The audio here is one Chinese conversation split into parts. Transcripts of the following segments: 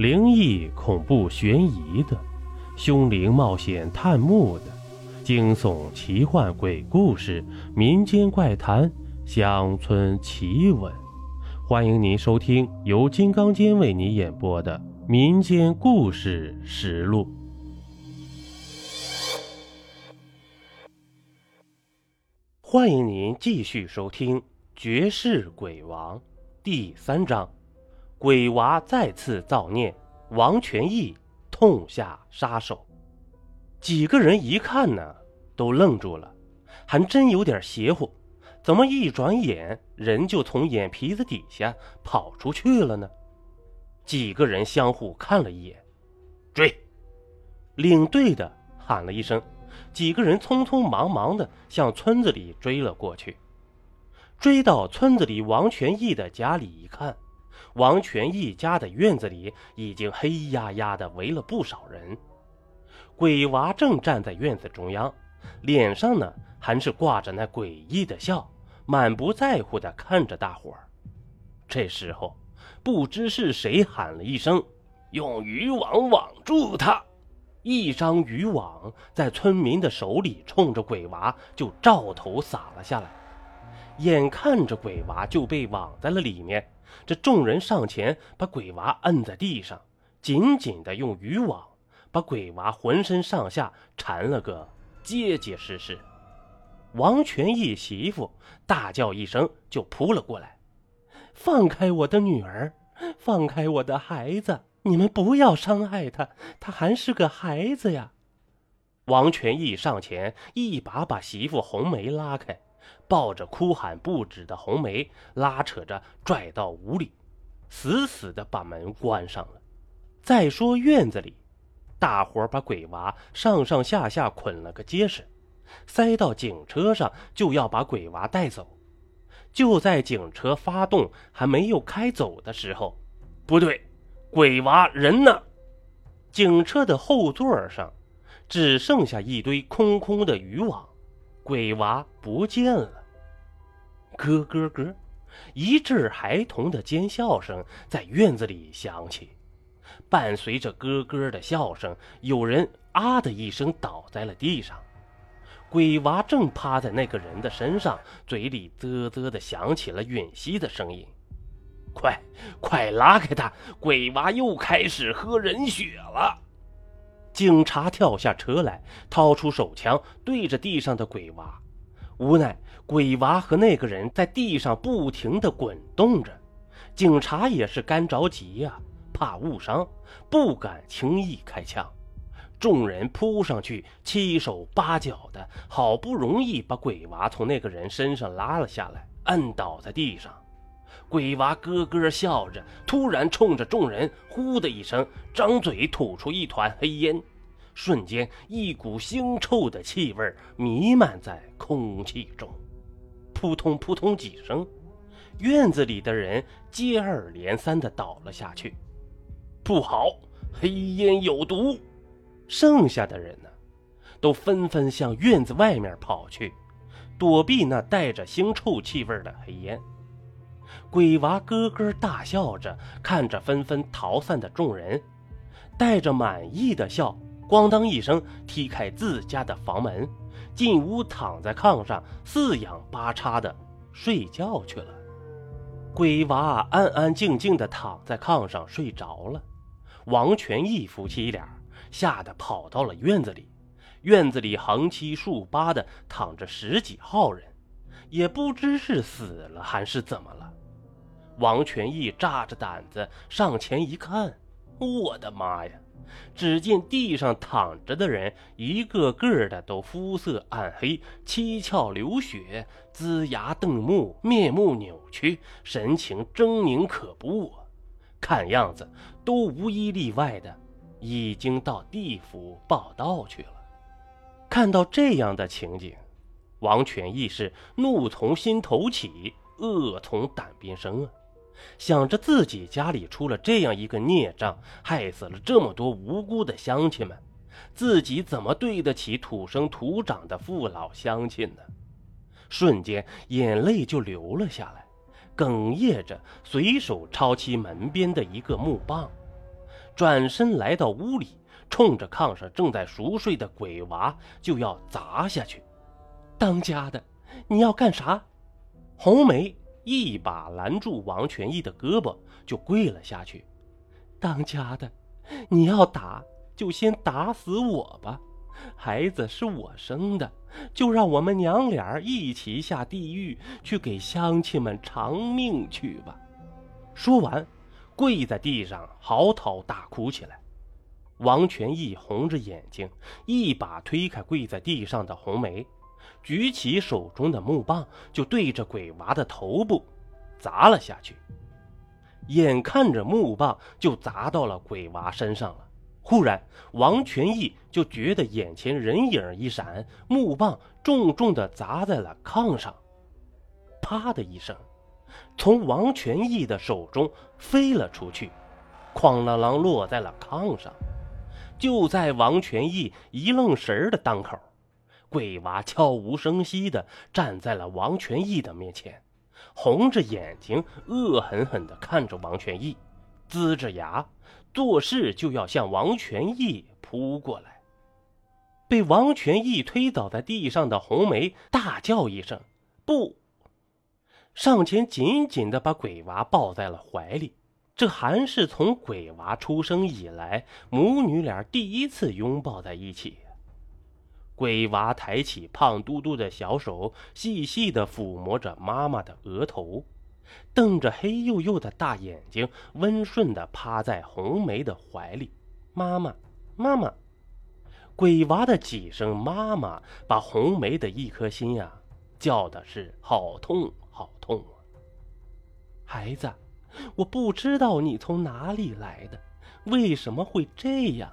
灵异、恐怖、悬疑的，凶灵冒险探墓的，惊悚、奇幻、鬼故事、民间怪谈、乡村奇闻。欢迎您收听由金刚间为你演播的《民间故事实录》。欢迎您继续收听《绝世鬼王》第三章：鬼娃再次造孽，王全义痛下杀手。几个人一看呢，都愣住了，还真有点邪乎。怎么一转眼人就从眼皮子底下跑出去了呢？几个人相互看了一眼，追！领队的喊了一声。几个人匆匆忙忙的向村子里追了过去，追到村子里王全义的家里一看，王全一家的院子里已经黑压压的围了不少人。鬼娃正站在院子中央，脸上呢还是挂着那诡异的笑，满不在乎的看着大伙儿。这时候，不知是谁喊了一声：“用渔网网住他！”一张渔网在村民的手里，冲着鬼娃就照头撒了下来。眼看着鬼娃就被网在了里面，这众人上前把鬼娃摁在地上，紧紧的用渔网把鬼娃浑身上下缠了个结结实实。王全义媳妇大叫一声，就扑了过来：“放开我的女儿，放开我的孩子！”你们不要伤害他，他还是个孩子呀！王全义上前一把把媳妇红梅拉开，抱着哭喊不止的红梅，拉扯着拽到屋里，死死的把门关上了。再说院子里，大伙把鬼娃上上下下捆了个结实，塞到警车上，就要把鬼娃带走。就在警车发动还没有开走的时候，不对。鬼娃人呢？警车的后座上只剩下一堆空空的渔网，鬼娃不见了。咯咯咯，一阵孩童的尖笑声在院子里响起，伴随着咯咯的笑声，有人啊的一声倒在了地上。鬼娃正趴在那个人的身上，嘴里啧啧的响起了吮吸的声音。快，快拉开他！鬼娃又开始喝人血了。警察跳下车来，掏出手枪对着地上的鬼娃。无奈，鬼娃和那个人在地上不停的滚动着。警察也是干着急呀，怕误伤，不敢轻易开枪。众人扑上去，七手八脚的，好不容易把鬼娃从那个人身上拉了下来，按倒在地上。鬼娃咯咯笑着，突然冲着众人“呼”的一声，张嘴吐出一团黑烟，瞬间一股腥臭的气味弥漫在空气中。扑通扑通几声，院子里的人接二连三地倒了下去。不好，黑烟有毒！剩下的人呢，都纷纷向院子外面跑去，躲避那带着腥臭气味的黑烟。鬼娃咯咯大笑着，看着纷纷逃散的众人，带着满意的笑，咣当一声踢开自家的房门，进屋躺在炕上，四仰八叉的睡觉去了。鬼娃安安静静的躺在炕上睡着了。王全义夫妻俩吓得跑到了院子里，院子里横七竖八的躺着十几号人，也不知是死了还是怎么了。王全义炸着胆子上前一看，我的妈呀！只见地上躺着的人，一个个的都肤色暗黑，七窍流血，龇牙瞪目，面目扭曲，神情狰狞可怖啊。看样子都无一例外的已经到地府报道去了。看到这样的情景，王全义是怒从心头起，恶从胆边生啊！想着自己家里出了这样一个孽障，害死了这么多无辜的乡亲们，自己怎么对得起土生土长的父老乡亲呢？瞬间眼泪就流了下来，哽咽着，随手抄起门边的一个木棒，转身来到屋里，冲着炕上正在熟睡的鬼娃就要砸下去。当家的，你要干啥？红梅一把拦住王全义的胳膊，就跪了下去。当家的，你要打就先打死我吧。孩子是我生的，就让我们娘俩一起下地狱去给乡亲们偿命去吧。说完，跪在地上嚎啕大哭起来。王全义红着眼睛，一把推开跪在地上的红梅，举起手中的木棒，就对着鬼娃的头部砸了下去。眼看着木棒就砸到了鬼娃身上了。忽然，王全义就觉得眼前人影一闪，木棒重重的砸在了炕上，啪的一声，从王全义的手中飞了出去，哐啷啷落在了炕上。就在王全义一愣神的当口，鬼娃悄无声息的站在了王全义的面前，红着眼睛，恶狠狠的看着王全义，龇着牙。做事就要向王全义扑过来，被王全义推倒在地上的红梅大叫一声“不”，上前紧紧的把鬼娃抱在了怀里。这还是从鬼娃出生以来母女俩第一次拥抱在一起。鬼娃抬起胖嘟嘟的小手，细细的抚摸着妈妈的额头。瞪着黑黝黝的大眼睛，温顺地趴在红梅的怀里。妈妈，妈妈，鬼娃的几声“妈妈”把红梅的一颗心呀，叫的是好痛好痛啊！孩子，我不知道你从哪里来的，为什么会这样？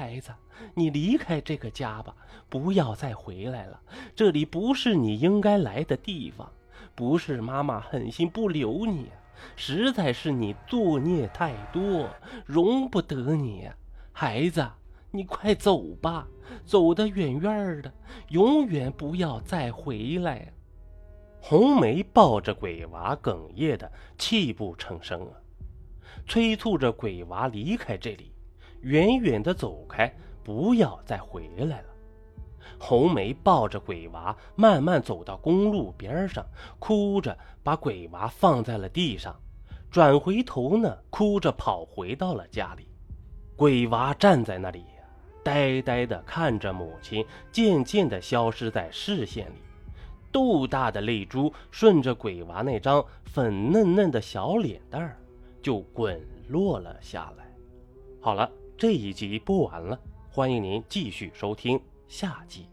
孩子，你离开这个家吧，不要再回来了。这里不是你应该来的地方。不是妈妈狠心不留你，实在是你作孽太多，容不得你。孩子，你快走吧，走得远远的，永远不要再回来。红梅抱着鬼娃，哽咽的泣不成声啊，催促着鬼娃离开这里，远远的走开，不要再回来了。红梅抱着鬼娃，慢慢走到公路边上，哭着把鬼娃放在了地上，转回头呢，哭着跑回到了家里。鬼娃站在那里，呆呆的看着母亲渐渐的消失在视线里，豆大的泪珠顺着鬼娃那张粉嫩嫩的小脸蛋儿就滚落了下来。好了，这一集播完了，欢迎您继续收听。下集。